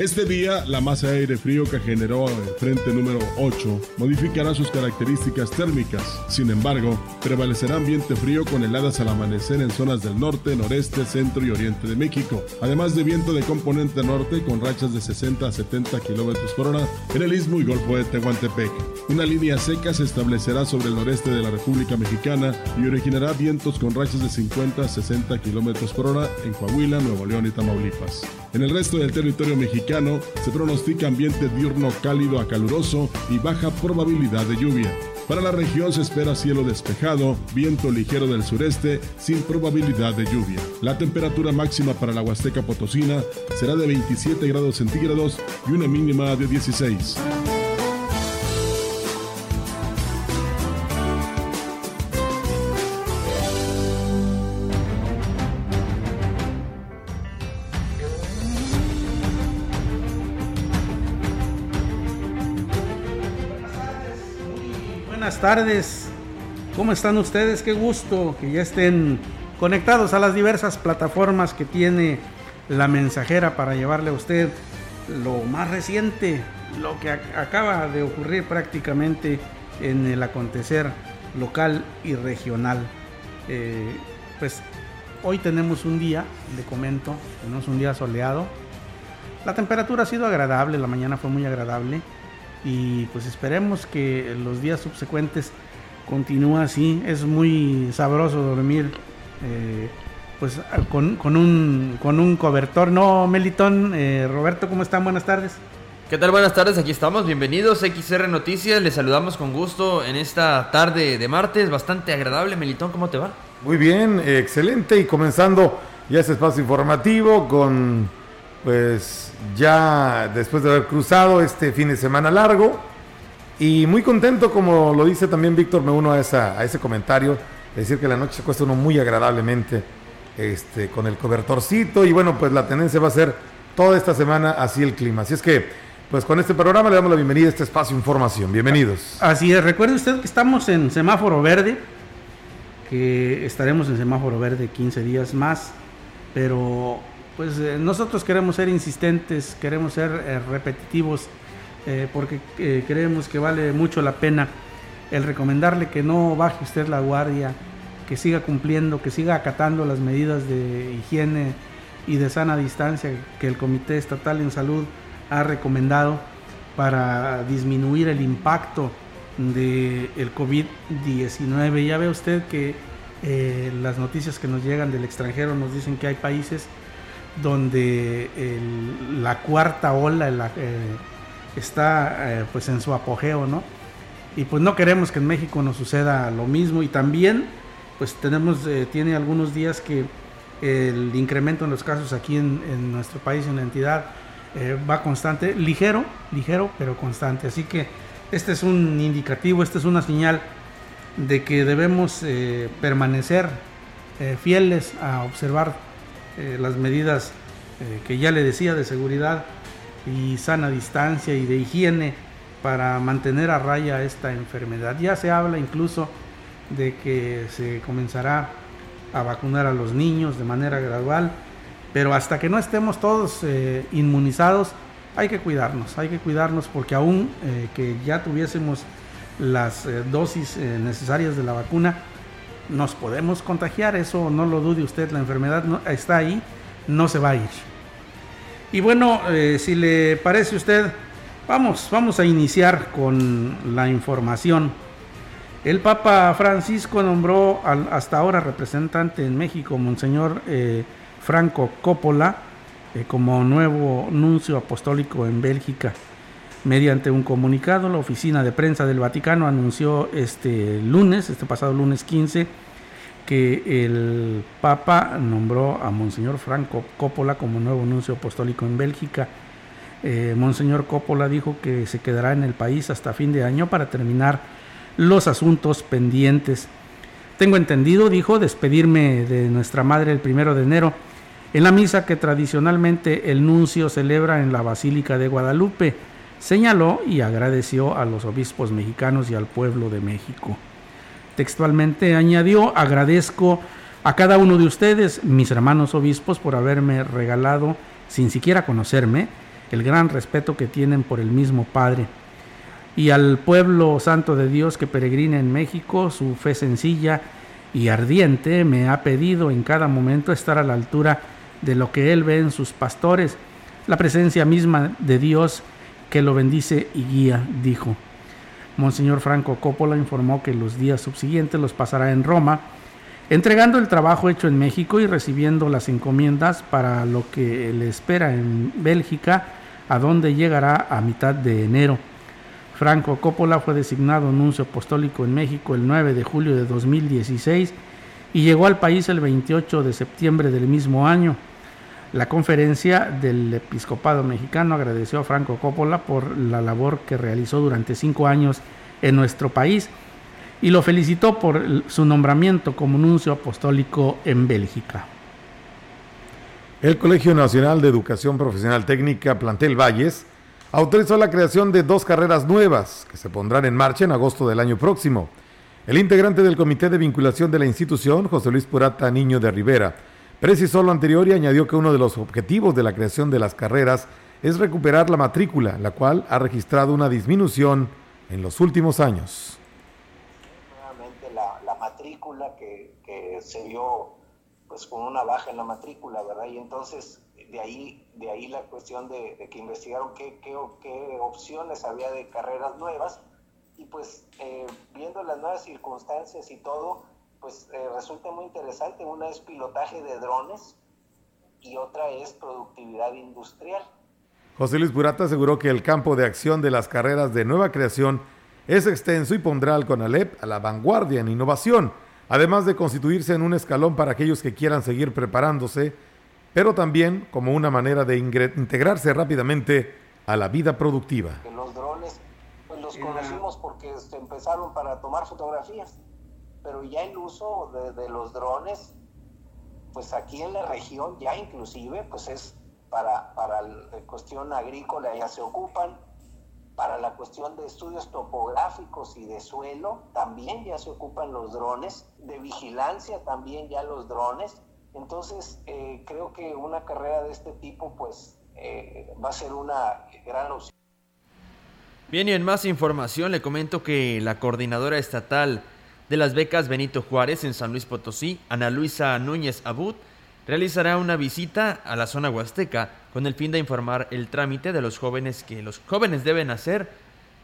Este día, la masa de aire frío que generó el frente número 8 modificará sus características térmicas. Sin embargo, prevalecerá ambiente frío con heladas al amanecer en zonas del norte, noreste, centro y oriente de México, además de viento de componente norte con rachas de 60 a 70 km por hora en el istmo y golfo de Tehuantepec. Una línea seca se establecerá sobre el noreste de la República Mexicana y originará vientos con rachas de 50 a 60 km por hora en Coahuila, Nuevo León y Tamaulipas. En el resto del territorio mexicano se pronostica ambiente diurno cálido a caluroso y baja probabilidad de lluvia. Para la región se espera cielo despejado, viento ligero del sureste sin probabilidad de lluvia. La temperatura máxima para la Huasteca Potosina será de 27 grados centígrados y una mínima de 16. Tardes. ¿Cómo están ustedes? Qué gusto que ya estén conectados a las diversas plataformas que tiene la mensajera para llevarle a usted lo más reciente, lo que acaba de ocurrir prácticamente en el acontecer local y regional. Eh, pues hoy tenemos un día, le comento, tenemos un día soleado. La temperatura ha sido agradable, la mañana fue muy agradable y pues esperemos que los días subsecuentes continúe así. Es muy sabroso dormir eh, pues con, un, con un cobertor. No, Melitón, eh, Roberto, ¿cómo están? Buenas tardes. ¿Qué tal? Buenas tardes, aquí estamos, bienvenidos XR Noticias, les saludamos con gusto en esta tarde de martes, bastante agradable. Melitón, ¿cómo te va? Muy bien, excelente y comenzando ya este espacio informativo con pues ya después de haber cruzado este fin de semana largo y muy contento, como lo dice también Víctor, me uno a, ese comentario, decir que la noche se cuesta uno muy agradablemente este, con el cobertorcito y bueno, pues la tendencia va a ser toda esta semana así el clima. Así es que, pues con este programa le damos la bienvenida a este espacio información. Bienvenidos. Así es, recuerde usted que estamos en semáforo verde, que estaremos en semáforo verde 15 días más, pero pues eh, nosotros queremos ser insistentes, queremos ser eh, repetitivos, eh, porque creemos que vale mucho la pena el recomendarle que no baje usted la guardia, que siga cumpliendo, que siga acatando las medidas de higiene y de sana distancia que el Comité Estatal en Salud ha recomendado para disminuir el impacto del el COVID-19. Ya ve usted que las noticias que nos llegan del extranjero nos dicen que hay países donde la cuarta ola eh, está eh, pues en su apogeo, ¿no? Y pues no queremos que en México nos suceda lo mismo y también pues tenemos, eh, tiene algunos días que el incremento en los casos aquí en, nuestro país, en la entidad, va constante, ligero, ligero, pero constante. Así que este es un indicativo, esta es una señal de que debemos permanecer fieles a observar eh, las medidas eh, que ya le decía de seguridad y sana distancia y de higiene para mantener a raya esta enfermedad. Ya se habla incluso de que se comenzará a vacunar a los niños de manera gradual, pero hasta que no estemos todos eh, inmunizados, hay que cuidarnos, hay que cuidarnos porque aún que ya tuviésemos las dosis necesarias de la vacuna, nos podemos contagiar, eso no lo dude usted, la enfermedad está ahí, no se va a ir. Y bueno, eh, si le parece a usted, vamos, vamos a iniciar con la información. El Papa Francisco nombró al hasta ahora representante en México, Monseñor eh, Franco Coppola, eh, como nuevo nuncio apostólico en Bélgica. Mediante un comunicado, la oficina de prensa del Vaticano anunció este lunes, este pasado lunes 15, que el Papa nombró a Monseñor Franco Coppola como nuevo nuncio apostólico en Bélgica. Eh, Monseñor Coppola dijo que se quedará en el país hasta fin de año para terminar los asuntos pendientes. Tengo entendido, dijo, despedirme de nuestra madre el primero de enero en la misa que tradicionalmente el nuncio celebra en la Basílica de Guadalupe. Señaló y agradeció a los obispos mexicanos y al pueblo de México. Textualmente añadió, agradezco a cada uno de ustedes, mis hermanos obispos, por haberme regalado, sin siquiera conocerme, el gran respeto que tienen por el mismo Padre y al pueblo santo de Dios que peregrina en México, su fe sencilla y ardiente me ha pedido en cada momento estar a la altura de lo que él ve en sus pastores, la presencia misma de Dios que lo bendice y guía, dijo. Monseñor Franco Coppola informó que los días subsiguientes los pasará en Roma, entregando el trabajo hecho en México y recibiendo las encomiendas para lo que le espera en Bélgica, a donde llegará a mitad de enero. Franco Coppola fue designado nuncio apostólico en México el 9 de julio de 2016 y llegó al país el 28 de septiembre del mismo año. La conferencia del episcopado mexicano agradeció a Franco Coppola por la labor que realizó durante cinco años en nuestro país y lo felicitó por su nombramiento como nuncio apostólico en Bélgica. El Colegio Nacional de Educación Profesional Técnica Plantel Valles autorizó la creación de dos carreras nuevas que se pondrán en marcha en agosto del año próximo. El integrante del Comité de Vinculación de la institución, José Luis Purata Niño de Rivera, precisó lo anterior y añadió que uno de los objetivos de la creación de las carreras es recuperar la matrícula, la cual ha registrado una disminución en los últimos años. Nuevamente la, matrícula que, se dio pues con una baja en la matrícula, ¿verdad? Y entonces de ahí, de ahí la cuestión de, que investigaron qué, qué, qué, opciones había de carreras nuevas y pues eh, viendo las nuevas circunstancias y todo, pues eh, resulta muy interesante. Una es pilotaje de drones y otra es productividad industrial. José Luis Burata aseguró que el campo de acción de las carreras de nueva creación es extenso y pondrá al CONALEP a la vanguardia en innovación, además de constituirse en un escalón para aquellos que quieran seguir preparándose pero también como una manera de integrarse rápidamente a la vida productiva. Los drones pues los conocimos porque se empezaron para tomar fotografías, pero ya el uso de, los drones, pues aquí en la región ya inclusive, pues es para, para la cuestión agrícola ya se ocupan, para la cuestión de estudios topográficos y de suelo también ya se ocupan los drones, de vigilancia también ya los drones, entonces, eh, creo que una carrera de este tipo, pues, eh, va a ser una gran opción. Bien, y en más información le comento que la coordinadora estatal de las becas Benito Juárez en San Luis Potosí, Ana Luisa Núñez Abud, realizará una visita a la zona huasteca con el fin de informar el trámite de los jóvenes que los jóvenes deben hacer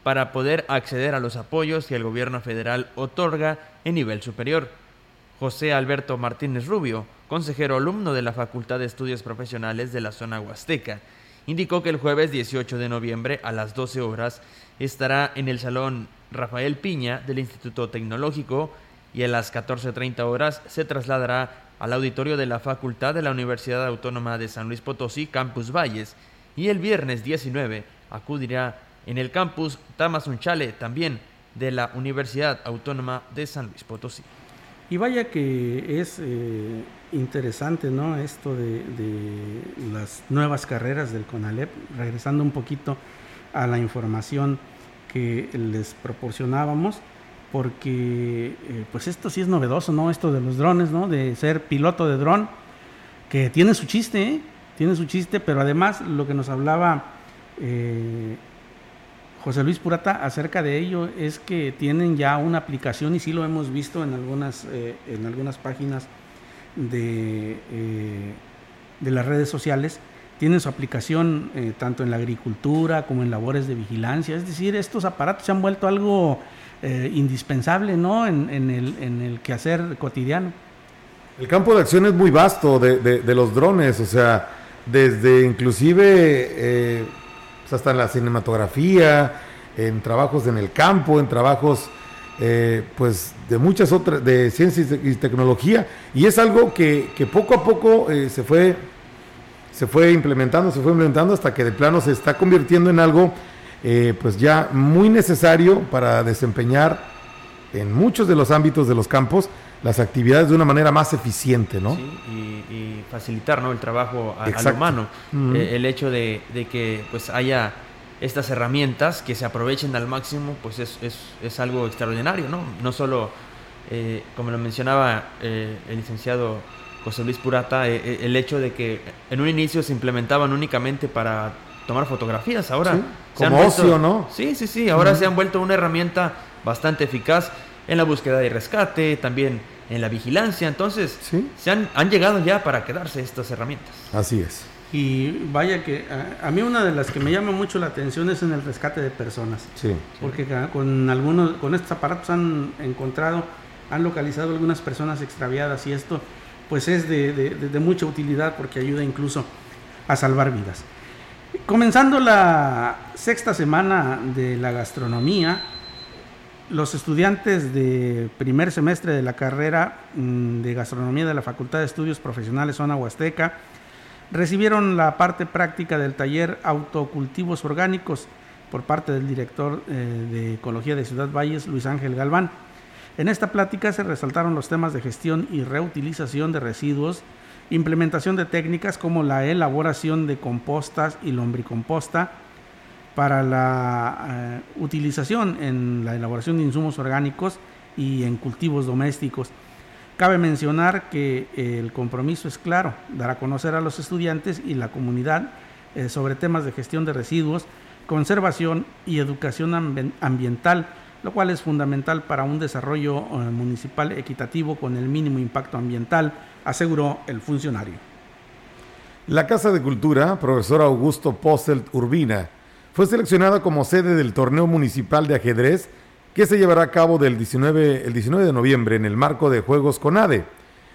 para poder acceder a los apoyos que el gobierno federal otorga en nivel superior. José Alberto Martínez Rubio, consejero alumno de la Facultad de Estudios Profesionales de la zona Huasteca, indicó que el jueves 18 de noviembre a las 12 horas estará en el Salón Rafael Piña del Instituto Tecnológico y a las 14.30 horas se trasladará al auditorio de la Facultad de la Universidad Autónoma de San Luis Potosí, Campus Valles, y el viernes 19 acudirá en el campus Tamazunchale, también de la Universidad Autónoma de San Luis Potosí. Y vaya que es eh, interesante, ¿no? Esto de, las nuevas carreras del CONALEP, regresando un poquito a la información que les proporcionábamos, porque eh, pues esto sí es novedoso, ¿no? Esto de los drones, ¿no? De ser piloto de dron, que tiene su chiste, ¿eh? Tiene su chiste, pero además lo que nos hablaba José Luis Purata acerca de ello es que tienen ya una aplicación y sí lo hemos visto en algunas, eh, en algunas páginas de, eh, de las redes sociales. Tienen su aplicación eh, tanto en la agricultura como en labores de vigilancia. Es decir, estos aparatos se han vuelto algo indispensable ¿no? en, el, en el quehacer cotidiano. El campo de acción es muy vasto de, de, los drones, o sea, desde inclusive pues, hasta en la cinematografía, en trabajos en el campo, en trabajos eh, pues de muchas otras, de ciencia y tecnología, y es algo que, poco a poco eh, se fue se fue implementando, se fue implementando hasta que de plano se está convirtiendo en algo eh, pues ya muy necesario para desempeñar en muchos de los ámbitos de los campos las actividades de una manera más eficiente, ¿no? Sí, y, facilitar ¿no? el trabajo al humano. el hecho de, de, que pues haya estas herramientas que se aprovechen al máximo, pues es, es, es algo extraordinario, ¿no? No solo, eh, como lo mencionaba eh, el licenciado José Luis Purata, eh, el hecho de que en un inicio se implementaban únicamente para tomar fotografías, ahora... como ocio, ¿no? Sí, sí, sí, ahora se han vuelto una herramienta bastante eficaz en la búsqueda y rescate, también en la vigilancia, entonces se han, han llegado ya para quedarse estas herramientas. Así es. Y vaya que a, mí una de las que me llama mucho la atención es en el rescate de personas. Sí. Porque con algunos, con estos aparatos han encontrado, han localizado algunas personas extraviadas y esto pues es de, de, mucha utilidad porque ayuda incluso a salvar vidas. Comenzando la sexta semana de la gastronomía, los estudiantes de primer semestre de la carrera mm, de gastronomía de la Facultad de Estudios Profesionales Zona Huasteca recibieron la parte práctica del taller Autocultivos Orgánicos por parte del director eh, de Ecología de Ciudad Valles, Luis Ángel Galván. En esta plática se resaltaron los temas de gestión y reutilización de residuos, implementación de técnicas como la elaboración de compostas y lombricomposta para la eh, utilización en la elaboración de insumos orgánicos y en cultivos domésticos. Cabe mencionar que eh, el compromiso es claro, dar a conocer a los estudiantes y la comunidad eh, sobre temas de gestión de residuos, conservación y educación ambiental, lo cual es fundamental para un desarrollo eh, municipal equitativo con el mínimo impacto ambiental, aseguró el funcionario. La Casa de Cultura, profesor Augusto Posselt Urbina, fue seleccionada como sede del torneo municipal de ajedrez que se llevará a cabo del 19, el 19 de noviembre en el marco de Juegos CONADE.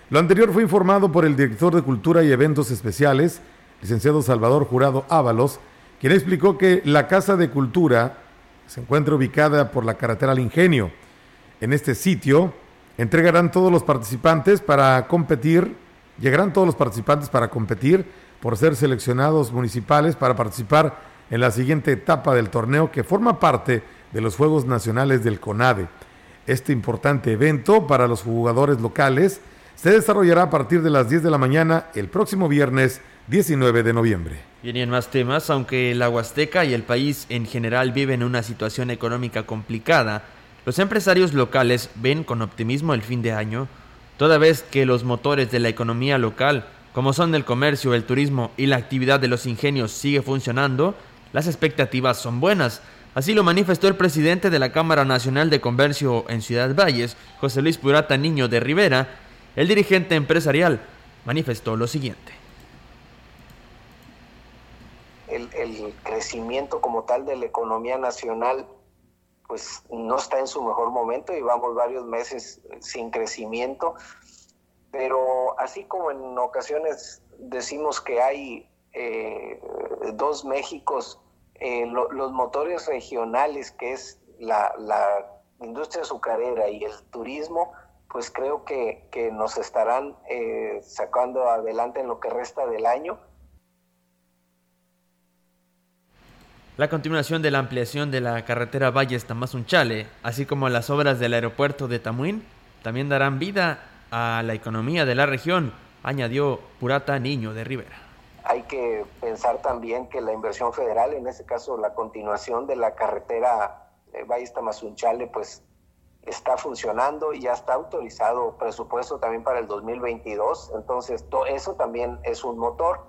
Lo anterior fue informado por el director de Cultura y Eventos Especiales, licenciado Salvador Jurado Ábalos, quien explicó que la Casa de Cultura se encuentra ubicada por la carretera al Ingenio. En este sitio entregarán todos los participantes para competir, llegarán todos los participantes para competir por ser seleccionados municipales para participar en la siguiente etapa del torneo que forma parte de los Juegos Nacionales del CONADE. Este importante evento para los jugadores locales se desarrollará a partir de las 10 de la mañana el próximo viernes 19 de noviembre. Bien, y en más temas, aunque la Huasteca y el país en general viven una situación económica complicada, los empresarios locales ven con optimismo el fin de año, toda vez que los motores de la economía local, como son el comercio, el turismo y la actividad de los ingenios sigue funcionando, las expectativas son buenas, Así lo manifestó el presidente de la Cámara Nacional de Comercio en Ciudad Valles, José Luis Purata Niño de Rivera. El dirigente empresarial manifestó lo siguiente. El, crecimiento como tal de la economía nacional pues no está en su mejor momento y vamos varios meses sin crecimiento, pero así como en ocasiones decimos que hay eh, dos Méxicos, eh, los motores regionales, que es la, industria azucarera y el turismo, pues creo que, nos estarán eh, sacando adelante en lo que resta del año. La continuación de la ampliación de la carretera Valles Tamazunchale, así como las obras del aeropuerto de Tamuín, también darán vida a la economía de la región, añadió Purata Niño de Rivera hay que pensar también que la inversión federal, en este caso la continuación de la carretera eh, Valles Tamazunchale, pues está funcionando y ya está autorizado presupuesto también para el 2022. Entonces, eso también es un motor.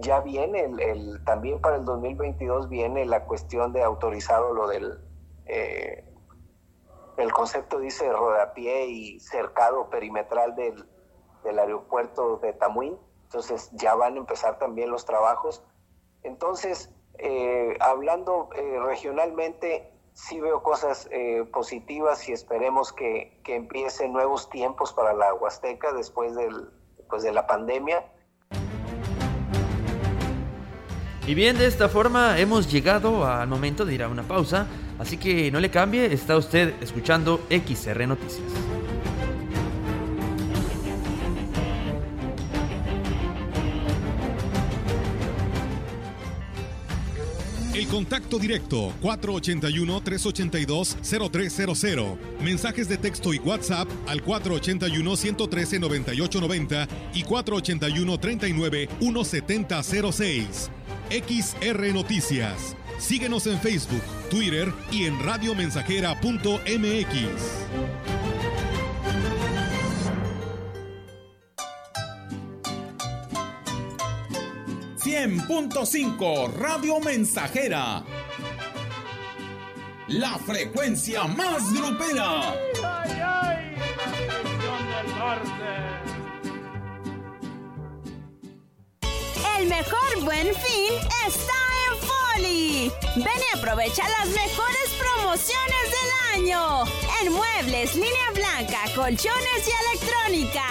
Ya viene el, también para el 2022 viene la cuestión de autorizado lo del eh, el concepto dice rodapié y cercado perimetral del, del aeropuerto de Tamuín entonces ya van a empezar también los trabajos. Entonces, eh, hablando eh, regionalmente, sí veo cosas positivas y esperemos que, que, empiecen nuevos tiempos para la Huasteca después del, pues de la pandemia. Y bien, de esta forma hemos llegado al momento de ir a una pausa, así que no le cambie, está usted escuchando XR Noticias. El contacto directo 481-382-0300. Mensajes de texto y WhatsApp al 481-113-9890 y 481-39-1706. XR Noticias. Síguenos en Facebook, Twitter y en radiomensajera.mx. 100.5 Radio Mensajera. La frecuencia más grupera. El mejor buen fin está en Foli. Ven y aprovecha las mejores promociones del año. En muebles, línea blanca, colchones y electrónica.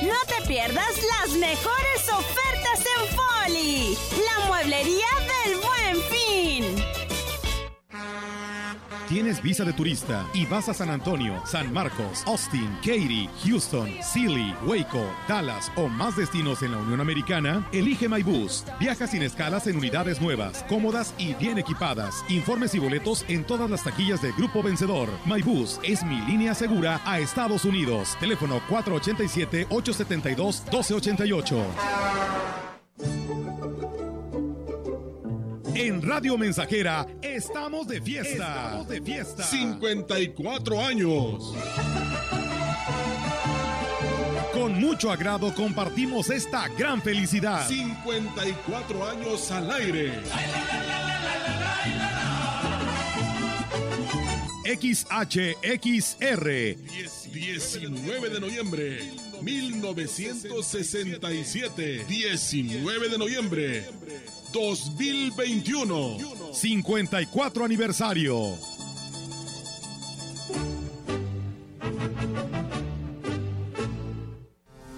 No te pierdas las mejores ofertas en Foli, la mueblería del Tienes visa de turista y vas a San Antonio, San Marcos, Austin, Katy, Houston, Sealy, Waco, Dallas o más destinos en la Unión Americana, elige MyBus. Viaja sin escalas en unidades nuevas, cómodas y bien equipadas. Informes y boletos en todas las taquillas de Grupo Vencedor. MyBus es mi línea segura a Estados Unidos. Teléfono 487-872-1288. En Radio Mensajera estamos de fiesta. Estamos de fiesta. 54 años. Con mucho agrado compartimos esta gran felicidad. 54 años al aire. XHXR. 19 de noviembre 1967. 19 de noviembre 2021. 54 aniversario.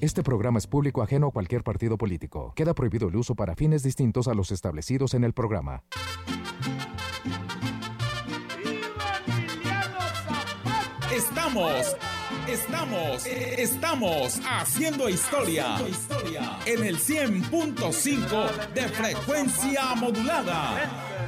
Este programa es público ajeno a cualquier partido político. Queda prohibido el uso para fines distintos a los establecidos en el programa. Estamos, estamos, estamos haciendo historia en el 100.5 de frecuencia modulada.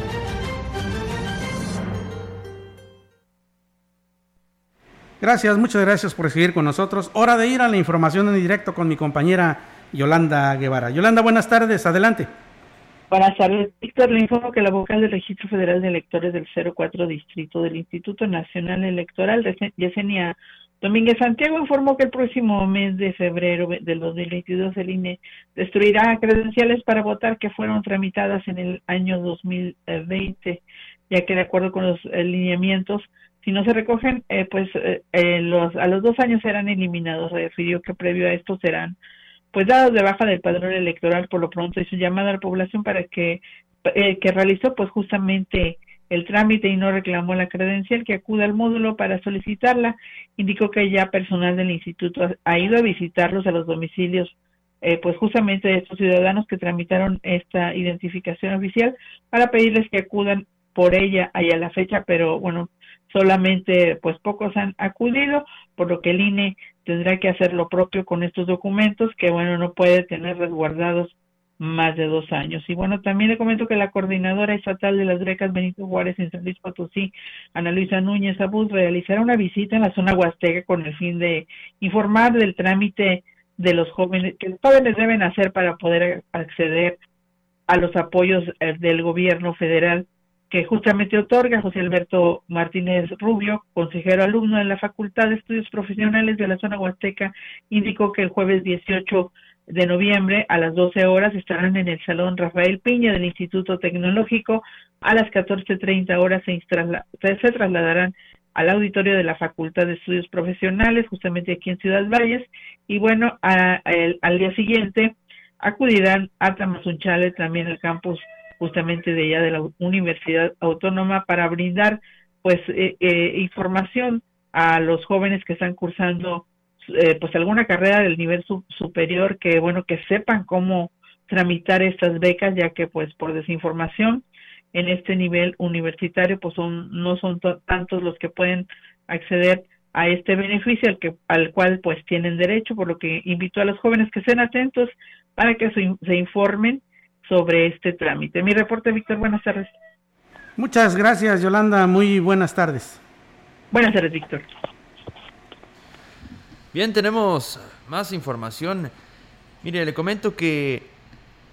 Gracias, muchas gracias por seguir con nosotros. Hora de ir a la información en directo con mi compañera Yolanda Guevara. Yolanda, buenas tardes, adelante. Buenas tardes, Víctor. Le informo que la vocal del Registro Federal de Electores del 04 Distrito del Instituto Nacional Electoral, Yesenia Domínguez Santiago, informó que el próximo mes de febrero del 2022 el INE destruirá credenciales para votar que fueron tramitadas en el año 2020, ya que de acuerdo con los lineamientos si no se recogen, eh, pues eh, eh, los, a los dos años serán eliminados. Refirió que previo a esto serán pues dados de baja del padrón electoral por lo pronto y su llamada a la población para que, que realizó pues justamente el trámite y no reclamó la credencial que acuda al módulo para solicitarla. Indicó que ya personal del instituto ha, ido a visitarlos a los domicilios pues justamente de estos ciudadanos que tramitaron esta identificación oficial para pedirles que acudan por ella allá la fecha, pero bueno, solamente pues pocos han acudido, por lo que el INE tendrá que hacer lo propio con estos documentos que bueno, no puede tener resguardados más de dos años. Y bueno, también le comento que la coordinadora estatal de las becas Benito Juárez en San Luis Potosí, Ana Luisa Núñez Abud, realizará una visita en la zona huasteca con el fin de informar del trámite de los jóvenes, que los jóvenes deben hacer para poder acceder a los apoyos eh, del gobierno federal que justamente otorga José Alberto Martínez Rubio, consejero alumno en la Facultad de Estudios Profesionales de la zona Huasteca, indicó que el jueves 18 de noviembre a las 12 horas estarán en el Salón Rafael Piña del Instituto Tecnológico. A las 14.30 horas se, trasladarán al auditorio de la Facultad de Estudios Profesionales, justamente aquí en Ciudad Valles. Y bueno, al día siguiente acudirán a Tamazunchale, también al campus justamente de allá de la Universidad Autónoma, para brindar pues eh, eh, información a los jóvenes que están cursando eh, pues alguna carrera del nivel superior que bueno que sepan cómo tramitar estas becas ya que pues por desinformación en este nivel universitario pues son no son tantos los que pueden acceder a este beneficio al que al cual pues tienen derecho por lo que invito a los jóvenes que estén atentos para que se, se informen sobre este trámite. Mi reporte Víctor buenas tardes. Muchas gracias Yolanda. Muy buenas tardes. Buenas tardes Víctor. Bien, tenemos más información. Mire, le comento que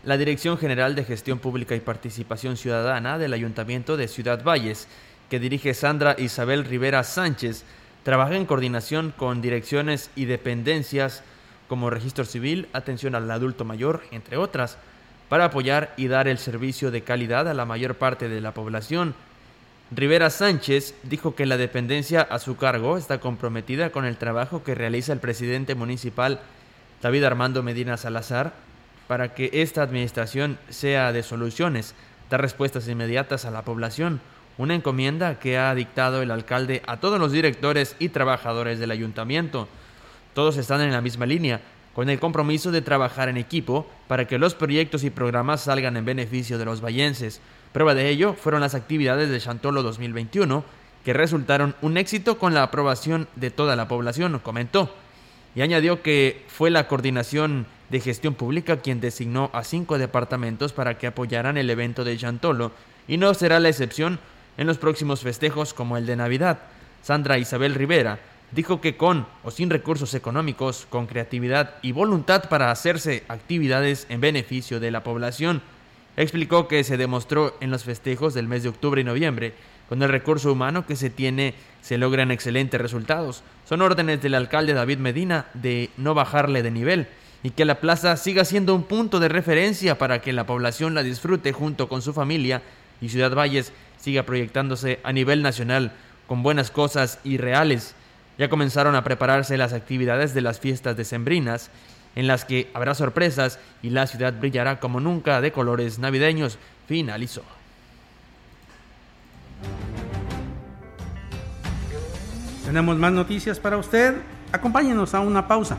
la Dirección General de Gestión Pública y Participación Ciudadana del Ayuntamiento de Ciudad Valles, que dirige Sandra Isabel Rivera Sánchez, trabaja en coordinación con direcciones y dependencias como Registro Civil, Atención al Adulto Mayor, entre otras, para apoyar y dar el servicio de calidad a la mayor parte de la población. Rivera Sánchez dijo que la dependencia a su cargo está comprometida con el trabajo que realiza el presidente municipal David Armando Medina Salazar para que esta administración sea de soluciones, dar respuestas inmediatas a la población, una encomienda que ha dictado el alcalde a todos los directores y trabajadores del ayuntamiento. Todos están en la misma línea, con el compromiso de trabajar en equipo para que los proyectos y programas salgan en beneficio de los vallenses. Prueba de ello fueron las actividades de Chantolo 2021, que resultaron un éxito con la aprobación de toda la población, comentó. Y añadió que fue la coordinación de gestión pública quien designó a cinco departamentos para que apoyaran el evento de Chantolo, y no será la excepción en los próximos festejos como el de Navidad. Sandra Isabel Rivera dijo que con o sin recursos económicos, con creatividad y voluntad para hacerse actividades en beneficio de la población, Explicó que se demostró en los festejos del mes de octubre y noviembre, con el recurso humano que se tiene se logran excelentes resultados. Son órdenes del alcalde David Medina de no bajarle de nivel y que la plaza siga siendo un punto de referencia para que la población la disfrute junto con su familia y Ciudad Valles siga proyectándose a nivel nacional con buenas cosas y reales. Ya comenzaron a prepararse las actividades de las fiestas decembrinas en las que habrá sorpresas y la ciudad brillará como nunca de colores navideños, finalizó. Tenemos más noticias para usted. Acompáñenos a una pausa.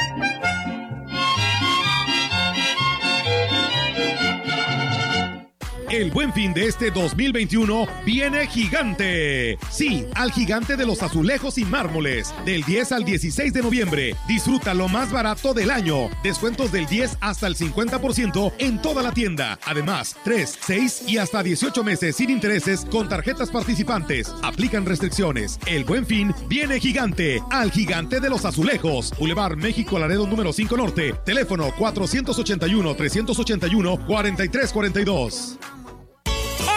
El buen fin de este 2021 viene gigante. Sí, al gigante de los azulejos y mármoles. Del 10 al 16 de noviembre. Disfruta lo más barato del año. Descuentos del 10 hasta el 50% en toda la tienda. Además, 3, 6 y hasta 18 meses sin intereses con tarjetas participantes. Aplican restricciones. El buen fin viene gigante. Al gigante de los azulejos. Boulevard México Laredo número 5 Norte. Teléfono 481 381 4342.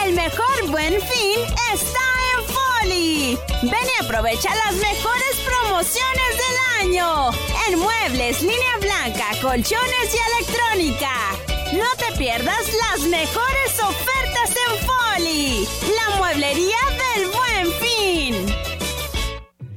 El mejor buen fin está en Foli. Ven y aprovecha las mejores promociones del año. En muebles, línea blanca, colchones y electrónica. No te pierdas las mejores ofertas en Foli. La mueblería del buen.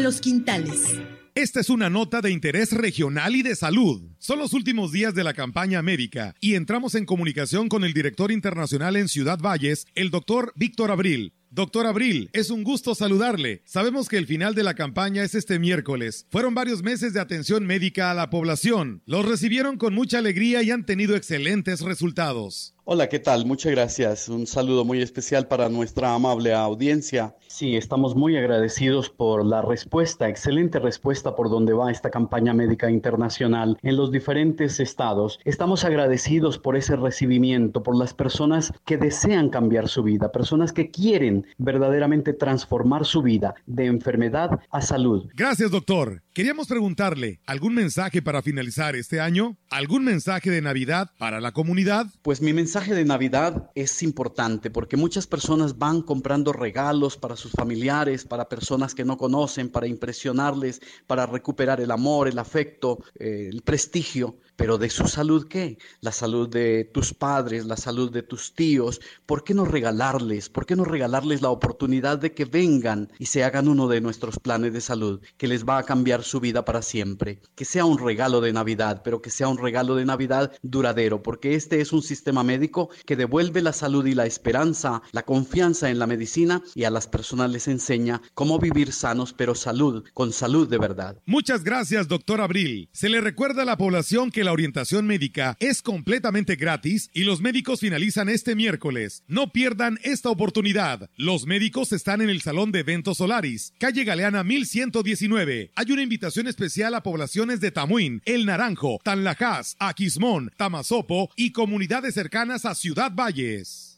Los Quintales. Esta es una nota de interés regional y de salud. Son los últimos días de la campaña médica y entramos en comunicación con el director internacional en Ciudad Valles, el doctor Víctor Abril. Doctor Abril, es un gusto saludarle. Sabemos que el final de la campaña es este miércoles. Fueron varios meses de atención médica a la población. Los recibieron con mucha alegría y han tenido excelentes resultados. Hola, ¿qué tal? Muchas gracias. Un saludo muy especial para nuestra amable audiencia. Sí, estamos muy agradecidos por la respuesta, excelente respuesta por donde va esta campaña médica internacional en los diferentes estados. Estamos agradecidos por ese recibimiento, por las personas que desean cambiar su vida, personas que quieren verdaderamente transformar su vida de enfermedad a salud. Gracias, doctor. Queríamos preguntarle, ¿algún mensaje para finalizar este año? ¿Algún mensaje de Navidad para la comunidad? Pues mi mensaje de Navidad es importante porque muchas personas van comprando regalos para sus familiares, para personas que no conocen, para impresionarles, para recuperar el amor, el afecto, eh, el prestigio. Pero de su salud, ¿qué? La salud de tus padres, la salud de tus tíos. ¿Por qué no regalarles? ¿Por qué no regalarles la oportunidad de que vengan y se hagan uno de nuestros planes de salud que les va a cambiar su vida para siempre? Que sea un regalo de Navidad, pero que sea un regalo de Navidad duradero, porque este es un sistema médico que devuelve la salud y la esperanza, la confianza en la medicina y a las personas les enseña cómo vivir sanos, pero salud, con salud de verdad. Muchas gracias, doctor Abril. Se le recuerda a la población que la orientación médica es completamente gratis y los médicos finalizan este miércoles. No pierdan esta oportunidad. Los médicos están en el Salón de Eventos Solaris, calle Galeana 1119. Hay una invitación especial a poblaciones de Tamuín, El Naranjo, Tanlajas, Aquismón, Tamazopo y comunidades cercanas a Ciudad Valles.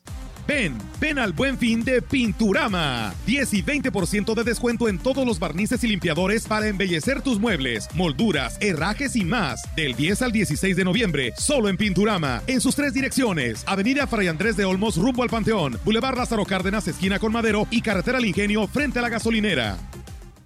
Ven, ven al buen fin de Pinturama. 10 y 20% de descuento en todos los barnices y limpiadores para embellecer tus muebles, molduras, herrajes y más. Del 10 al 16 de noviembre, solo en Pinturama, en sus tres direcciones. Avenida Fray Andrés de Olmos rumbo al Panteón, Boulevard Lázaro Cárdenas esquina con Madero y Carretera al Ingenio frente a la gasolinera.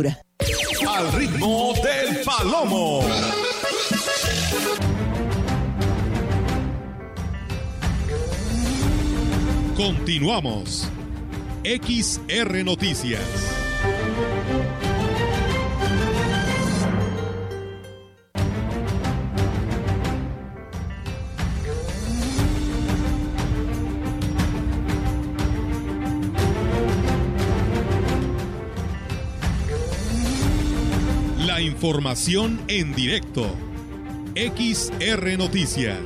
Al ritmo del palomo. Continuamos. XR Noticias. Información en directo. XR Noticias.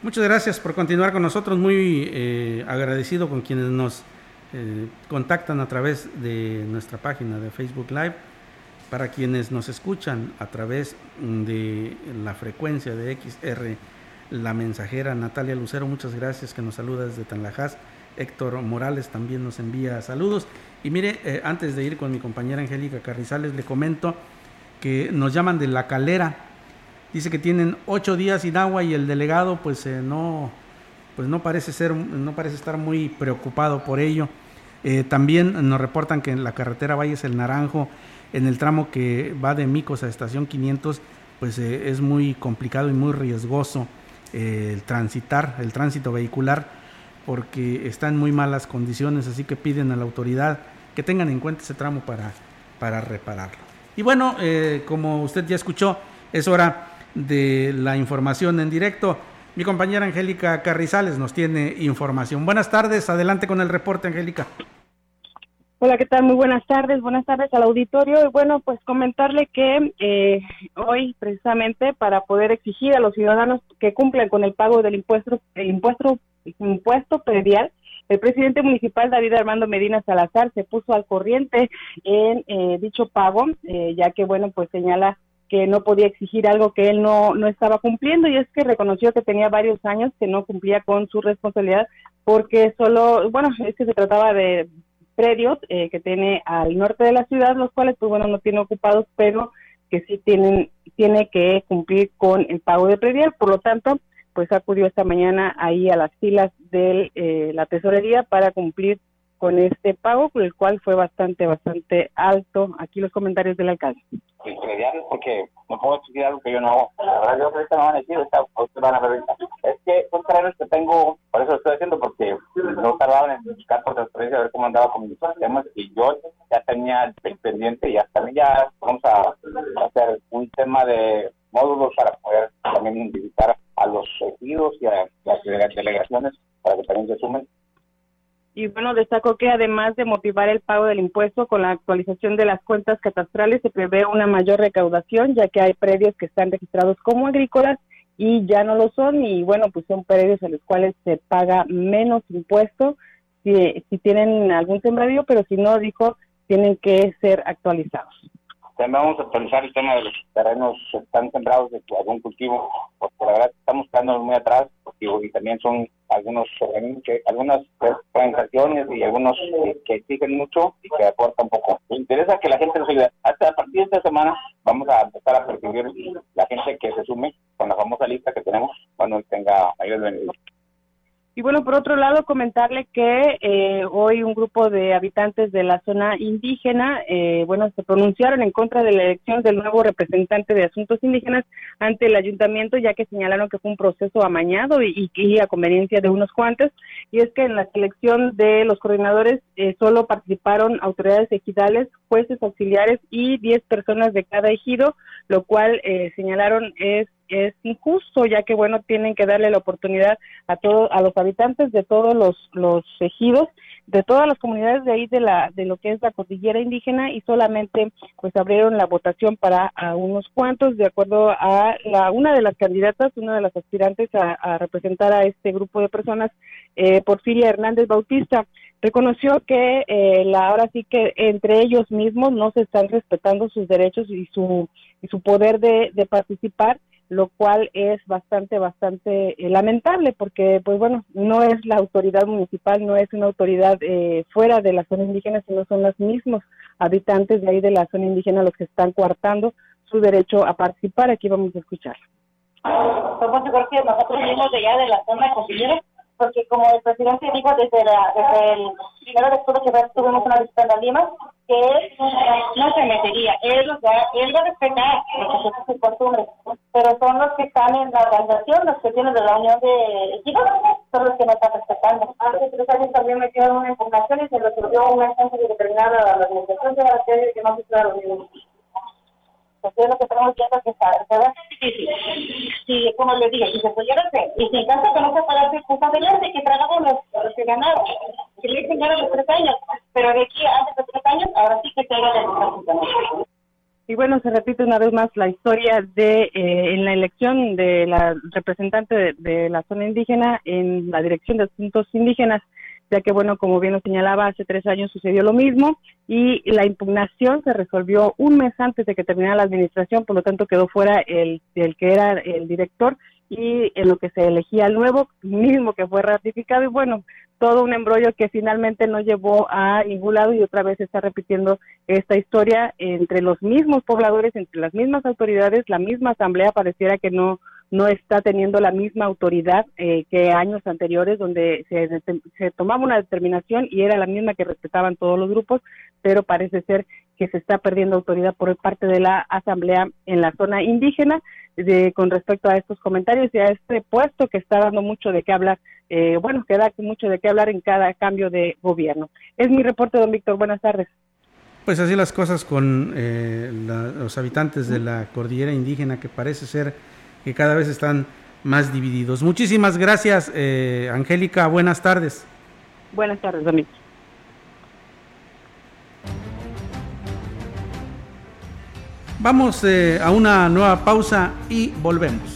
Muchas gracias por continuar con nosotros. Muy eh, agradecido con quienes nos eh, contactan a través de nuestra página de Facebook Live. Para quienes nos escuchan a través de la frecuencia de XR la mensajera Natalia Lucero, muchas gracias que nos saluda desde Tanlajas. Héctor Morales también nos envía saludos. Y mire, eh, antes de ir con mi compañera Angélica Carrizales, le comento que nos llaman de La Calera. Dice que tienen ocho días sin agua y el delegado pues eh, no, pues no parece ser, no parece estar muy preocupado por ello. Eh, también nos reportan que en la carretera Valles El Naranjo, en el tramo que va de Micos a Estación 500, pues es muy complicado y muy riesgoso el transitar, el tránsito vehicular porque está en muy malas condiciones, así que piden a la autoridad que tengan en cuenta ese tramo para, para repararlo. Y bueno, eh, como usted ya escuchó, es hora de la información en directo. Mi compañera Angélica Carrizales nos tiene información. Buenas tardes, adelante con el reporte, Angélica. Hola, ¿qué tal? Muy buenas tardes, buenas tardes al auditorio. Y bueno, pues comentarle que eh, hoy precisamente para poder exigir a los ciudadanos que cumplan con el pago del impuesto, el impuesto impuesto predial, el presidente municipal David Armando Medina Salazar se puso al corriente en eh, dicho pago, eh, ya que, bueno, pues señala que no podía exigir algo que él no, no estaba cumpliendo y es que reconoció que tenía varios años que no cumplía con su responsabilidad porque solo, bueno, es que se trataba de predios eh, que tiene al norte de la ciudad, los cuales, pues bueno, no tiene ocupados, pero que sí tienen, tiene que cumplir con el pago de predial, por lo tanto, pues acudió esta mañana ahí a las filas de eh, la tesorería para cumplir con este pago, el cual fue bastante, bastante alto. Aquí los comentarios del alcalde. Predial porque no puedo decir algo que yo no hago. La verdad, yo ahorita me van a decir, ustedes van a ver. Es que son terrenos que tengo, por eso lo estoy haciendo, porque no tardaban en buscar por transferencia a ver cómo andaba con mis sistemas y yo ya tenía el pendiente y hasta ya vamos a hacer un tema de módulos para poder también visitar a los ejidos y a las delegaciones para que también se sumen. Y bueno, destacó que además de motivar el pago del impuesto con la actualización de las cuentas catastrales, se prevé una mayor recaudación, ya que hay predios que están registrados como agrícolas y ya no lo son. Y bueno, pues son predios en los cuales se paga menos impuesto si, si tienen algún sembradío, pero si no, dijo, tienen que ser actualizados. También vamos a actualizar el tema de los terrenos que están sembrados de algún cultivo, porque la verdad estamos quedando muy atrás, y también son algunos que, algunas transacciones y algunos que, exigen mucho y que aportan poco. Me interesa que la gente nos ayude. Hasta a partir de esta semana vamos a empezar a percibir la gente que se sume con la famosa lista que tenemos cuando tenga mayor beneficio. Y bueno, por otro lado, comentarle que eh, hoy un grupo de habitantes de la zona indígena, eh, bueno, se pronunciaron en contra de la elección del nuevo representante de asuntos indígenas ante el ayuntamiento, ya que señalaron que fue un proceso amañado y, y, a conveniencia de unos cuantos. Y es que en la selección de los coordinadores eh, solo participaron autoridades ejidales, jueces auxiliares y 10 personas de cada ejido, lo cual señalaron es es injusto ya que bueno tienen que darle la oportunidad a todos a los habitantes de todos los los ejidos de todas las comunidades de ahí de la de lo que es la cordillera indígena y solamente pues abrieron la votación para unos cuantos de acuerdo a la una de las candidatas una de las aspirantes a, representar a este grupo de personas eh, Porfiria Hernández Bautista. Reconoció que eh, la ahora sí que entre ellos mismos no se están respetando sus derechos y su y su poder de, de participar lo cual es bastante, bastante eh, lamentable porque, pues bueno, no es la autoridad municipal, no es una autoridad eh, fuera de la zona indígena, sino son los mismos habitantes de ahí de la zona indígena los que están coartando su derecho a participar. Aquí vamos a escuchar. Somos nosotros venimos de allá de la zona cordillera porque como el presidente dijo desde, la, desde el primero de octubre que tuvimos una visita en Lima, que él no se metería, él, o sea, él va a respetar los y costumbres, pero son los que están en la organización, los que tienen de la unión de equipos, son los que no están respetando. Hace tres años también metieron una impugnación y se resolvió una instancia determinada a la administración de la que no se puede reunir es lo que estamos viendo que está, a difícil. Si, como les dije, si se pudiera hacer, y si en caso que no se pueda hacer, pues adelante, que tragamos los, los que ganaron, que le dicen los tres años, pero de aquí antes de tres años, ahora sí que se haga de y bueno, se repite una vez más la historia de eh, en la elección de la representante de, de, la zona indígena en la Dirección de Asuntos Indígenas ya que, bueno, como bien lo señalaba, hace tres años sucedió lo mismo y la impugnación se resolvió un mes antes de que terminara la administración, por lo tanto quedó fuera el, el que era el director y en lo que se elegía el nuevo, mismo que fue ratificado. Y bueno, todo un embrollo que finalmente no llevó a ningún lado y otra vez se está repitiendo esta historia entre los mismos pobladores, entre las mismas autoridades, la misma asamblea pareciera que no no está teniendo la misma autoridad eh, que años anteriores donde se, se tomaba una determinación y era la misma que respetaban todos los grupos, pero parece ser que se está perdiendo autoridad por parte de la asamblea en la zona indígena de, con respecto a estos comentarios y a este puesto que está dando mucho de qué hablar, eh, bueno, que da mucho de qué hablar en cada cambio de gobierno. Es mi reporte, don Víctor. Buenas tardes. Pues así las cosas con eh, los habitantes de la cordillera indígena que parece ser que cada vez están más divididos. Muchísimas gracias, eh, Angélica. Buenas tardes. Buenas tardes, Víctor. Vamos eh, a una nueva pausa y volvemos.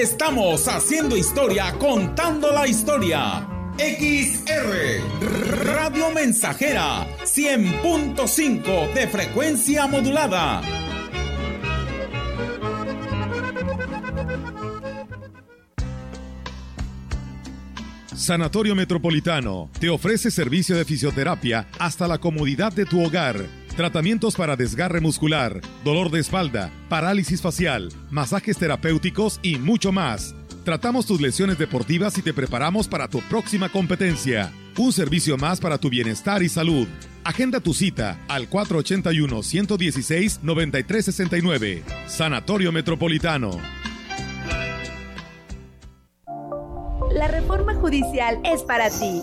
Estamos haciendo historia, contando la historia. XR Radio Mensajera 100.5 de frecuencia modulada. Sanatorio Metropolitano te ofrece servicio de fisioterapia hasta la comodidad de tu hogar. Tratamientos para desgarre muscular, dolor de espalda, parálisis facial, masajes terapéuticos y mucho más. Tratamos tus lesiones deportivas y te preparamos para tu próxima competencia. Un servicio más para tu bienestar y salud. Agenda tu cita al 481-116-9369. Sanatorio Metropolitano. La reforma judicial es para ti.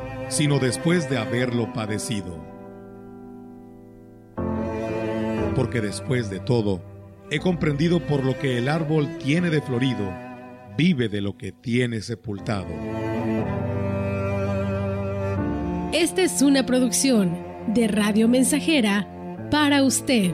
sino después de haberlo padecido. Porque después de todo, he comprendido por lo que el árbol tiene de florido, vive de lo que tiene sepultado. Esta es una producción de Radio Mensajera para usted.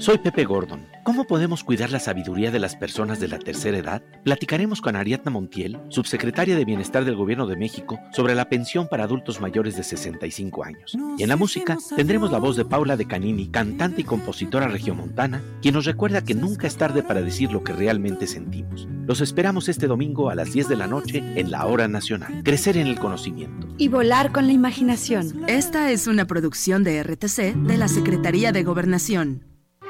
Soy Pepe Gordon. ¿Cómo podemos cuidar la sabiduría de las personas de la tercera edad? Platicaremos con Ariadna Montiel, subsecretaria de Bienestar del Gobierno de México, sobre la pensión para adultos mayores de 65 años. Y en la música tendremos la voz de Paula de Canini, cantante y compositora regiomontana, quien nos recuerda que nunca es tarde para decir lo que realmente sentimos. Los esperamos este domingo a las 10 de la noche en la Hora Nacional. Crecer en el conocimiento. Y volar con la imaginación. Esta es una producción de RTC de la Secretaría de Gobernación.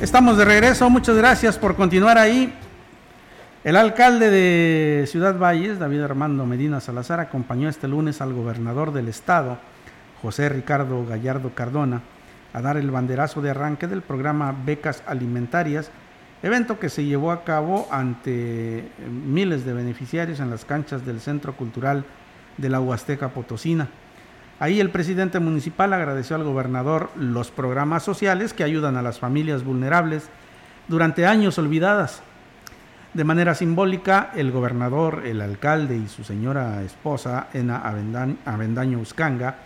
Estamos de regreso, muchas gracias por continuar ahí. El alcalde de Ciudad Valles, David Armando Medina Salazar, acompañó este lunes al gobernador del estado, José Ricardo Gallardo Cardona, a dar el banderazo de arranque del programa Becas Alimentarias, evento que se llevó a cabo ante miles de beneficiarios en las canchas del Centro Cultural de la Huasteca Potosina. Ahí el presidente municipal agradeció al gobernador los programas sociales que ayudan a las familias vulnerables durante años olvidadas. De manera simbólica, el gobernador, el alcalde y su señora esposa, Ena Avendaño Uscanga,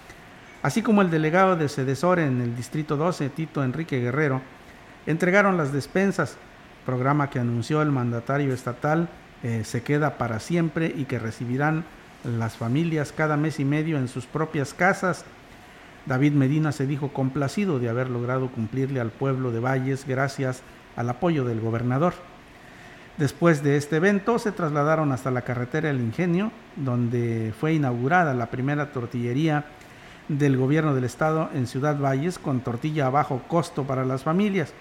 así como el delegado de Cedesor en el Distrito 12, Tito Enrique Guerrero, entregaron las despensas, programa que anunció el mandatario estatal eh, se queda para siempre y que recibirán las familias cada mes y medio en sus propias casas. David Medina se dijo complacido de haber logrado cumplirle al pueblo de Valles gracias al apoyo del gobernador. Después de este evento se trasladaron hasta la carretera El Ingenio, donde fue inaugurada la primera tortillería del gobierno del estado en Ciudad Valles con tortilla a bajo costo para las familias.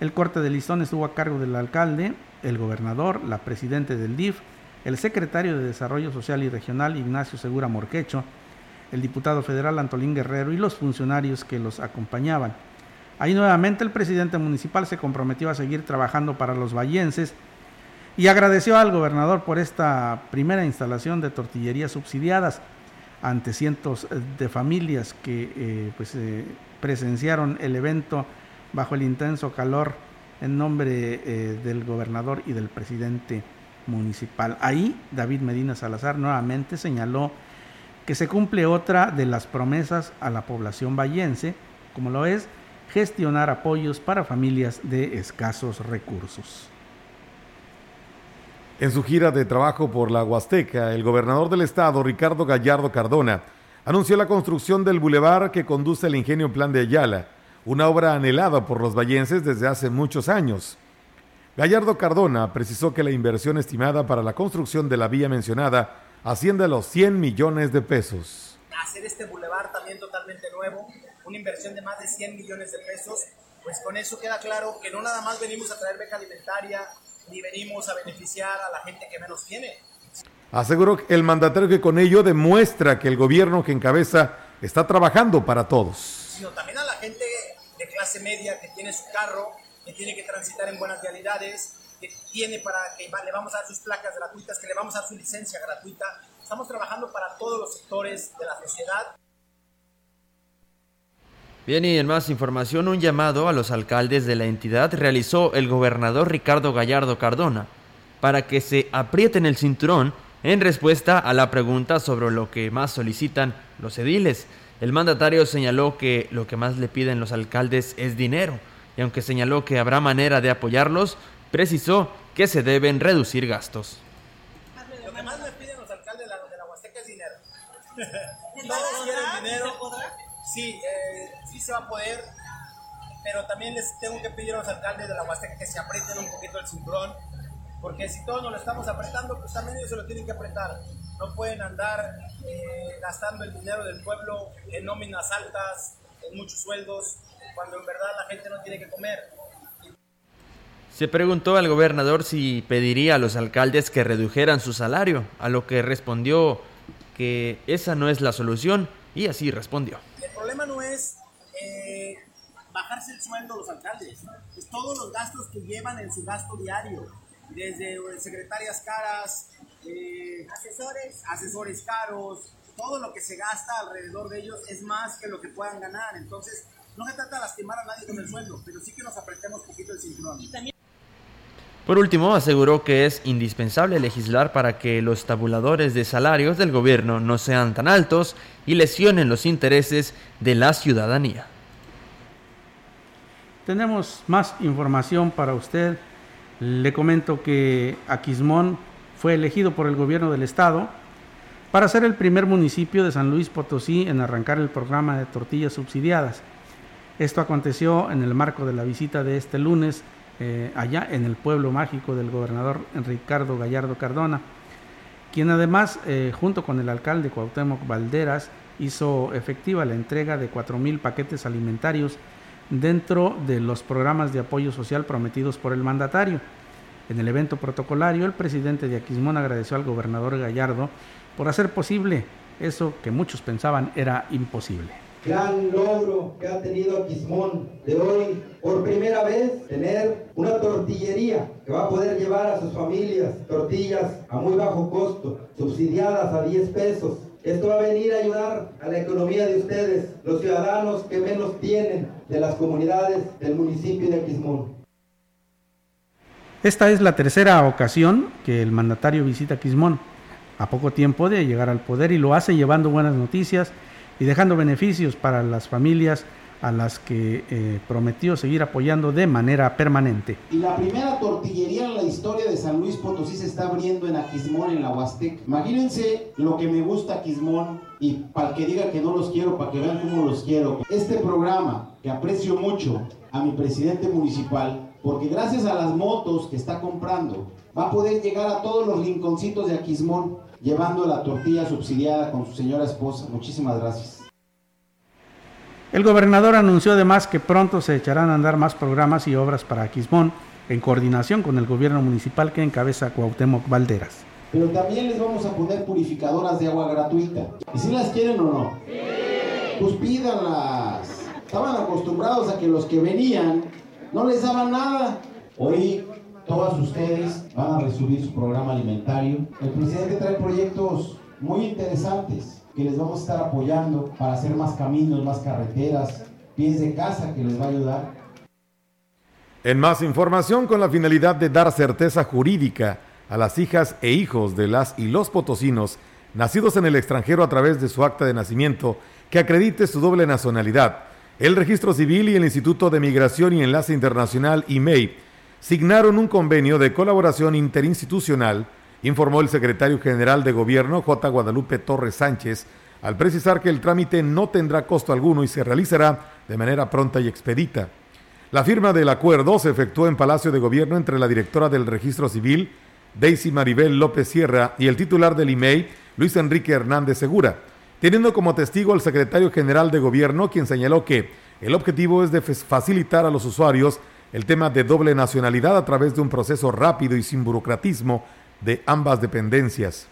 El corte de listón estuvo a cargo del alcalde, el gobernador, la presidente del DIF, el secretario de Desarrollo Social y Regional Ignacio Segura Morquecho, el diputado federal Antolín Guerrero y los funcionarios que los acompañaban. Ahí nuevamente el presidente municipal se comprometió a seguir trabajando para los vallenses y agradeció al gobernador por esta primera instalación de tortillerías subsidiadas ante cientos de familias que eh, pues, eh, presenciaron el evento bajo el intenso calor en nombre eh, del gobernador y del presidente municipal. Ahí David Medina Salazar nuevamente señaló que se cumple otra de las promesas a la población vallense, como lo es gestionar apoyos para familias de escasos recursos. En su gira de trabajo por la Huasteca, el gobernador del estado, Ricardo Gallardo Cardona, anunció la construcción del bulevar que conduce al ingenio Plan de Ayala, una obra anhelada por los vallenses desde hace muchos años. Gallardo Cardona precisó que la inversión estimada para la construcción de la vía mencionada asciende a los 100 millones de pesos. Hacer este bulevar también totalmente nuevo, una inversión de más de 100 millones de pesos, pues con eso queda claro que no nada más venimos a traer beca alimentaria, ni venimos a beneficiar a la gente que menos tiene. Aseguró el mandatario que con ello demuestra que el gobierno que encabeza está trabajando para todos. Sino también a la gente de clase media que tiene su carro, que tiene que transitar en buenas vialidades, que tiene para que le vamos a dar sus placas gratuitas, que le vamos a dar su licencia gratuita. Estamos trabajando para todos los sectores de la sociedad. Bien, y en más información, un llamado a los alcaldes de la entidad realizó el gobernador Ricardo Gallardo Cardona para que se aprieten el cinturón en respuesta a la pregunta sobre lo que más solicitan los ediles. El mandatario señaló que lo que más le piden los alcaldes es dinero aunque señaló que habrá manera de apoyarlos, precisó que se deben reducir gastos. Lo que más le piden los alcaldes de la, de la Huasteca es dinero. Todos quieren dinero. Sí, eh, sí se va a poder, pero también les tengo que pedir a los alcaldes de la Huasteca que se aprieten un poquito el cinturón, porque si todos nos lo estamos apretando, pues también ellos se lo tienen que apretar. No pueden andar eh, gastando el dinero del pueblo en nóminas altas, en muchos sueldos, cuando en verdad la gente no tiene que comer. Se preguntó al gobernador si pediría a los alcaldes que redujeran su salario, a lo que respondió que esa no es la solución y así respondió. El problema no es eh, bajarse el sueldo a los alcaldes, es todos los gastos que llevan en su gasto diario, desde secretarias caras, eh, asesores, asesores caros, todo lo que se gasta alrededor de ellos es más que lo que puedan ganar. Entonces, no se trata de lastimar a nadie con el sueldo, pero sí que nos apretemos un poquito el cinturón. Por último, aseguró que es indispensable legislar para que los tabuladores de salarios del gobierno no sean tan altos y lesionen los intereses de la ciudadanía. tenemos más información para usted. Le comento que Aquismón fue elegido por el gobierno del estado para ser el primer municipio de San Luis Potosí en arrancar el programa de tortillas subsidiadas. Esto aconteció en el marco de la visita de este lunes eh, allá en el pueblo mágico del gobernador Ricardo Gallardo Cardona, quien además, eh, junto con el alcalde Cuauhtémoc Valderas, hizo efectiva la entrega de 4.000 paquetes alimentarios dentro de los programas de apoyo social prometidos por el mandatario. En el evento protocolario, el presidente de Aquismón agradeció al gobernador Gallardo por hacer posible eso que muchos pensaban era imposible gran logro que ha tenido Aquismón de hoy, por primera vez, tener una tortillería que va a poder llevar a sus familias tortillas a muy bajo costo, subsidiadas a 10 pesos. Esto va a venir a ayudar a la economía de ustedes, los ciudadanos que menos tienen de las comunidades del municipio de Aquismón. Esta es la tercera ocasión que el mandatario visita Aquismón, a poco tiempo de llegar al poder y lo hace llevando buenas noticias y dejando beneficios para las familias a las que eh, prometió seguir apoyando de manera permanente. Y la primera tortillería en la historia de San Luis Potosí se está abriendo en Aquismón, en la Huasteca. Imagínense lo que me gusta Aquismón y para que diga que no los quiero, para que vean cómo los quiero. Este programa, que aprecio mucho a mi presidente municipal, porque gracias a las motos que está comprando, va a poder llegar a todos los rinconcitos de Aquismón llevando la tortilla subsidiada con su señora esposa. Muchísimas gracias. El gobernador anunció además que pronto se echarán a andar más programas y obras para Aquismón en coordinación con el gobierno municipal que encabeza Cuauhtémoc Valderas. Pero también les vamos a poner purificadoras de agua gratuita. ¿Y si las quieren o no? Pues pídanlas. Estaban acostumbrados a que los que venían no les daban nada. Hoy todas ustedes van a recibir su programa alimentario. El presidente trae proyectos muy interesantes que les vamos a estar apoyando para hacer más caminos, más carreteras, pies de casa que les va a ayudar. En más información, con la finalidad de dar certeza jurídica a las hijas e hijos de las y los potosinos nacidos en el extranjero a través de su acta de nacimiento que acredite su doble nacionalidad, el Registro Civil y el Instituto de Migración y Enlace Internacional IMEI signaron un convenio de colaboración interinstitucional, informó el secretario general de Gobierno, J. Guadalupe Torres Sánchez, al precisar que el trámite no tendrá costo alguno y se realizará de manera pronta y expedita. La firma del acuerdo se efectuó en Palacio de Gobierno entre la directora del Registro Civil, Daisy Maribel López Sierra, y el titular del IMEI, Luis Enrique Hernández Segura, teniendo como testigo al secretario general de Gobierno, quien señaló que el objetivo es facilitar a los usuarios el tema de doble nacionalidad a través de un proceso rápido y sin burocratismo de ambas dependencias.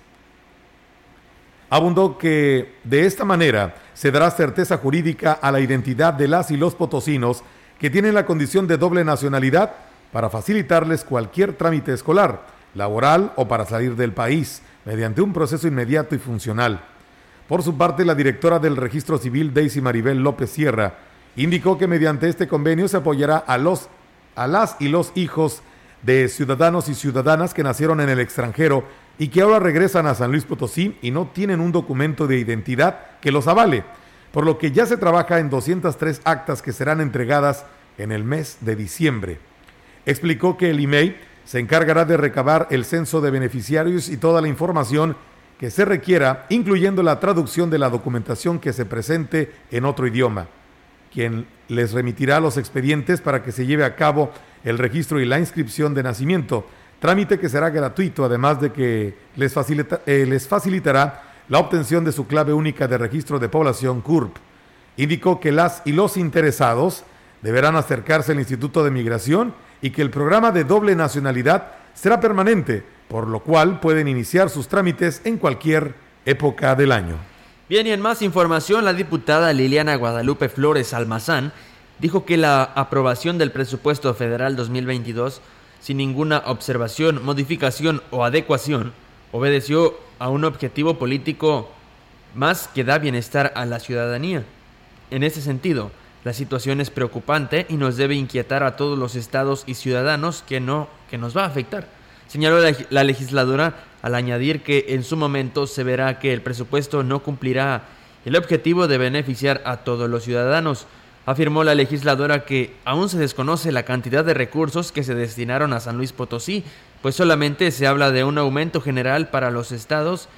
Abundó que de esta manera se dará certeza jurídica a la identidad de las y los potosinos que tienen la condición de doble nacionalidad para facilitarles cualquier trámite escolar, laboral o para salir del país, mediante un proceso inmediato y funcional. Por su parte, la directora del Registro Civil, Daisy Maribel López Sierra, indicó que mediante este convenio se apoyará a los a las y los hijos de ciudadanos y ciudadanas que nacieron en el extranjero y que ahora regresan a San Luis Potosí y no tienen un documento de identidad que los avale, por lo que ya se trabaja en 203 actas que serán entregadas en el mes de diciembre. Explicó que el IMEI se encargará de recabar el censo de beneficiarios y toda la información que se requiera, incluyendo la traducción de la documentación que se presente en otro idioma quien les remitirá los expedientes para que se lleve a cabo el registro y la inscripción de nacimiento, trámite que será gratuito, además de que les, eh, les facilitará la obtención de su clave única de registro de población CURP. Indicó que las y los interesados deberán acercarse al Instituto de Migración y que el programa de doble nacionalidad será permanente, por lo cual pueden iniciar sus trámites en cualquier época del año. Bien, y en más información, la diputada Liliana Guadalupe Flores Almazán dijo que la aprobación del presupuesto federal 2022, sin ninguna observación, modificación o adecuación, obedeció a un objetivo político más que da bienestar a la ciudadanía. En ese sentido, la situación es preocupante y nos debe inquietar a todos los estados y ciudadanos que no que nos va a afectar. Señaló la legisladora al añadir que en su momento se verá que el presupuesto no cumplirá el objetivo de beneficiar a todos los ciudadanos. afirmó la legisladora que aún se desconoce la cantidad de recursos que se destinaron a San Luis Potosí, pues solamente se habla de un aumento general para los estados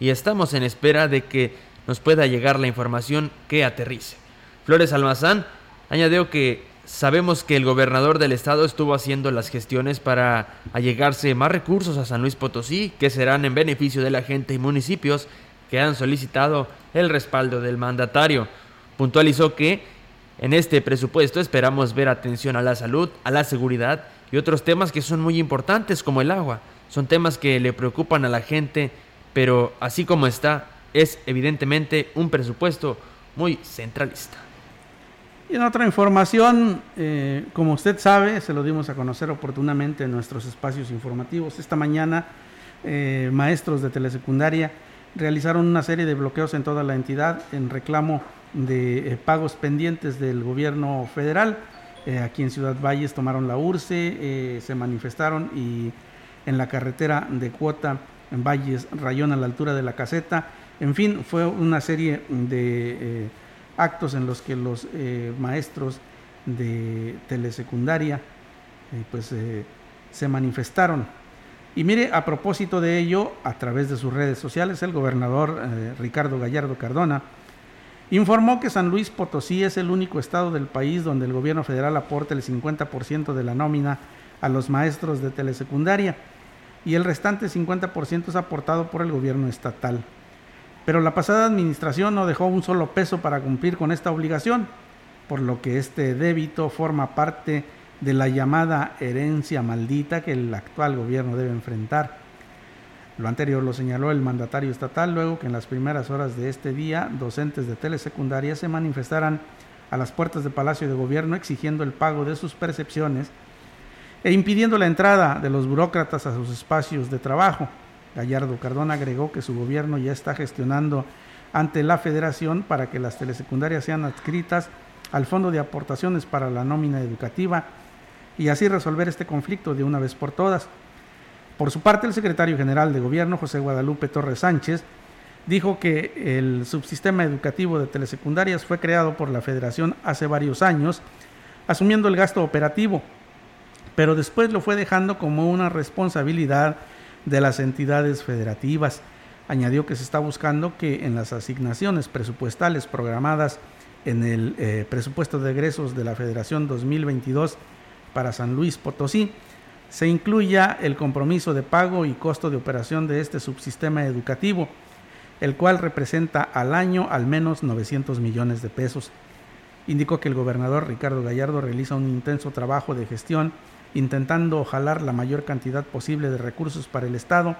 y estamos en espera de que nos pueda llegar la información que aterrice. Flores Almazán añadió que sabemos que el gobernador del estado estuvo haciendo las gestiones para allegarse más recursos a San Luis Potosí, que serán en beneficio de la gente y municipios que han solicitado el respaldo del mandatario. Puntualizó que en este presupuesto esperamos ver atención a la salud, a la seguridad y otros temas que son muy importantes como el agua. Son temas que le preocupan a la gente, pero así como está, es evidentemente un presupuesto muy centralista. Y en otra información, eh, como usted sabe, se lo dimos a conocer oportunamente en nuestros espacios informativos. Esta mañana, eh, maestros de telesecundaria realizaron una serie de bloqueos en toda la entidad en reclamo de eh, pagos pendientes del gobierno federal. aquí en Ciudad Valles tomaron la URCE, se manifestaron y en la carretera de cuota en Valles Rayón a la altura de la caseta. En fin, fue una serie de actos en los que los eh, maestros de telesecundaria eh, pues eh, se manifestaron. Y mire, a propósito de ello, a través de sus redes sociales, el gobernador Ricardo Gallardo Cardona informó que San Luis Potosí es el único estado del país donde el gobierno federal aporta el 50% de la nómina a los maestros de telesecundaria y el restante 50% es aportado por el gobierno estatal. Pero la pasada administración no dejó un solo peso para cumplir con esta obligación, por lo que este débito forma parte de la llamada herencia maldita que el actual gobierno debe enfrentar. Lo anterior lo señaló el mandatario estatal luego que en las primeras horas de este día docentes de telesecundaria se manifestaran a las puertas del Palacio de Gobierno exigiendo el pago de sus percepciones e impidiendo la entrada de los burócratas a sus espacios de trabajo. Gallardo Cardona agregó que su gobierno ya está gestionando ante la federación para que las telesecundarias sean adscritas al Fondo de Aportaciones para la Nómina Educativa y así resolver este conflicto de una vez por todas. Por su parte, el secretario general de Gobierno, José Guadalupe Torres Sánchez, dijo que el subsistema educativo de telesecundarias fue creado por la federación hace varios años, asumiendo el gasto operativo, pero después lo fue dejando como una responsabilidad de las entidades federativas. Añadió que se está buscando que en las asignaciones presupuestales programadas en el eh, presupuesto de egresos de la Federación 2022 para San Luis Potosí se incluya el compromiso de pago y costo de operación de este subsistema educativo, el cual representa al año al menos 900 millones de pesos. Indicó que el gobernador Ricardo Gallardo realiza un intenso trabajo de gestión intentando jalar la mayor cantidad posible de recursos para el Estado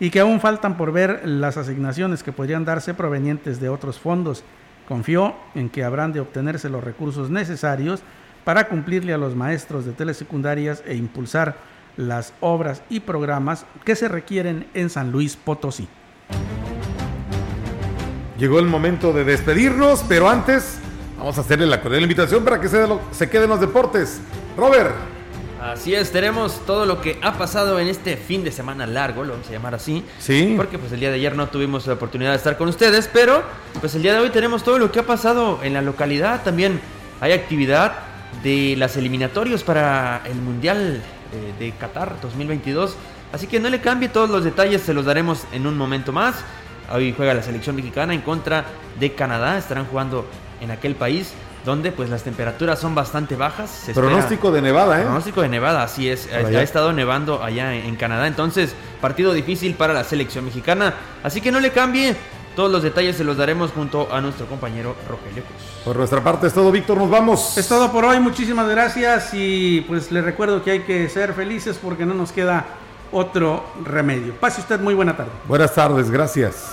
y que aún faltan por ver las asignaciones que podrían darse provenientes de otros fondos. Confió en que habrán de obtenerse los recursos necesarios para cumplirle a los maestros de telesecundarias e impulsar las obras y programas que se requieren en San Luis Potosí. Llegó el momento de despedirnos, pero antes vamos a hacerle la cordial invitación para que se, se queden los deportes. Robert. Así es, tenemos todo lo que ha pasado en este fin de semana largo, lo vamos a llamar así. Sí. Porque pues el día de ayer no tuvimos la oportunidad de estar con ustedes, pero pues el día de hoy tenemos todo lo que ha pasado en la localidad. También hay actividad de las eliminatorios para el Mundial eh, de Qatar 2022. Así que no le cambie todos los detalles, se los daremos en un momento más. Hoy juega la selección mexicana en contra de Canadá, estarán jugando en aquel país donde pues las temperaturas son bastante bajas. pronóstico de nevada, ¿eh? Pronóstico de nevada, así es. Ha estado nevando allá en Canadá, entonces partido difícil para la selección mexicana. Así que no le cambie. Todos los detalles se los daremos junto a nuestro compañero Rogelio Cruz. Por nuestra parte es todo, Víctor, nos vamos. Es todo por hoy, muchísimas gracias y pues le recuerdo que hay que ser felices porque no nos queda otro remedio. Pase usted muy buena tarde. Buenas tardes, gracias.